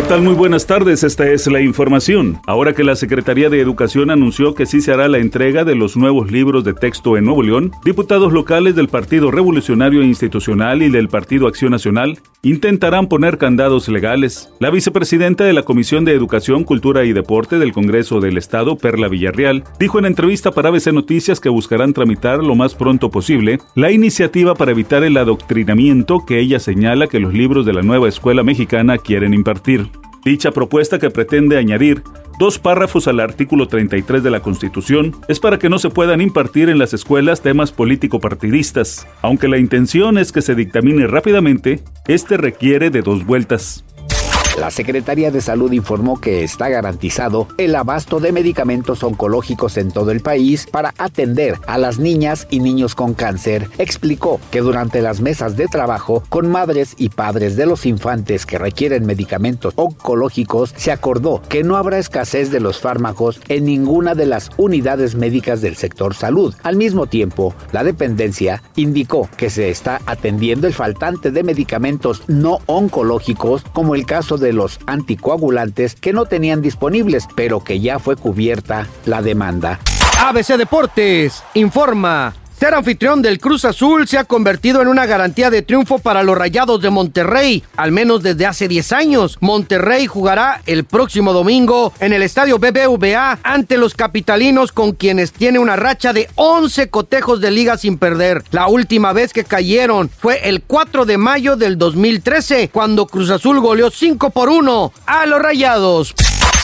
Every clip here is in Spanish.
¿Qué tal? Muy buenas tardes, esta es la información. Ahora que la Secretaría de Educación anunció que sí se hará la entrega de los nuevos libros de texto en Nuevo León, diputados locales del Partido Revolucionario Institucional y del Partido Acción Nacional intentarán poner candados legales. La vicepresidenta de la Comisión de Educación, Cultura y Deporte del Congreso del Estado, Perla Villarreal, dijo en entrevista para ABC Noticias que buscarán tramitar lo más pronto posible la iniciativa para evitar el adoctrinamiento que ella señala que los libros de la nueva escuela mexicana quieren impartir. Dicha propuesta que pretende añadir dos párrafos al artículo 33 de la Constitución es para que no se puedan impartir en las escuelas temas político-partidistas. Aunque la intención es que se dictamine rápidamente, este requiere de dos vueltas. La Secretaría de Salud informó que está garantizado el abasto de medicamentos oncológicos en todo el país para atender a las niñas y niños con cáncer. Explicó que durante las mesas de trabajo con madres y padres de los infantes que requieren medicamentos oncológicos se acordó que no habrá escasez de los fármacos en ninguna de las unidades médicas del sector salud. Al mismo tiempo, la dependencia indicó que se está atendiendo el faltante de medicamentos no oncológicos como el caso de los anticoagulantes que no tenían disponibles, pero que ya fue cubierta la demanda. ABC Deportes informa. Ser anfitrión del Cruz Azul se ha convertido en una garantía de triunfo para los Rayados de Monterrey, al menos desde hace 10 años. Monterrey jugará el próximo domingo en el estadio BBVA ante los capitalinos con quienes tiene una racha de 11 cotejos de liga sin perder. La última vez que cayeron fue el 4 de mayo del 2013, cuando Cruz Azul goleó 5 por 1 a los Rayados.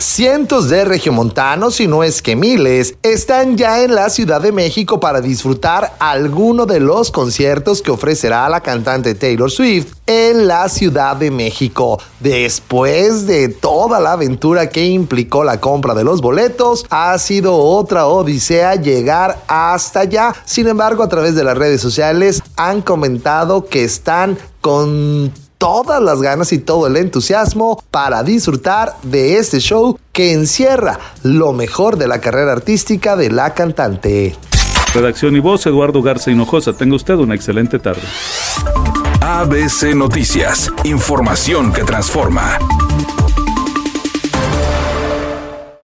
Cientos de regiomontanos, y no es que miles, están ya en la Ciudad de México para disfrutar alguno de los conciertos que ofrecerá la cantante Taylor Swift en la Ciudad de México. Después de toda la aventura que implicó la compra de los boletos, ha sido otra odisea llegar hasta allá. Sin embargo, a través de las redes sociales han comentado que están con todas las ganas y todo el entusiasmo para disfrutar de este show que encierra lo mejor de la carrera artística de la cantante. Redacción y voz, Eduardo Garza Hinojosa. Tenga usted una excelente tarde. ABC Noticias, información que transforma.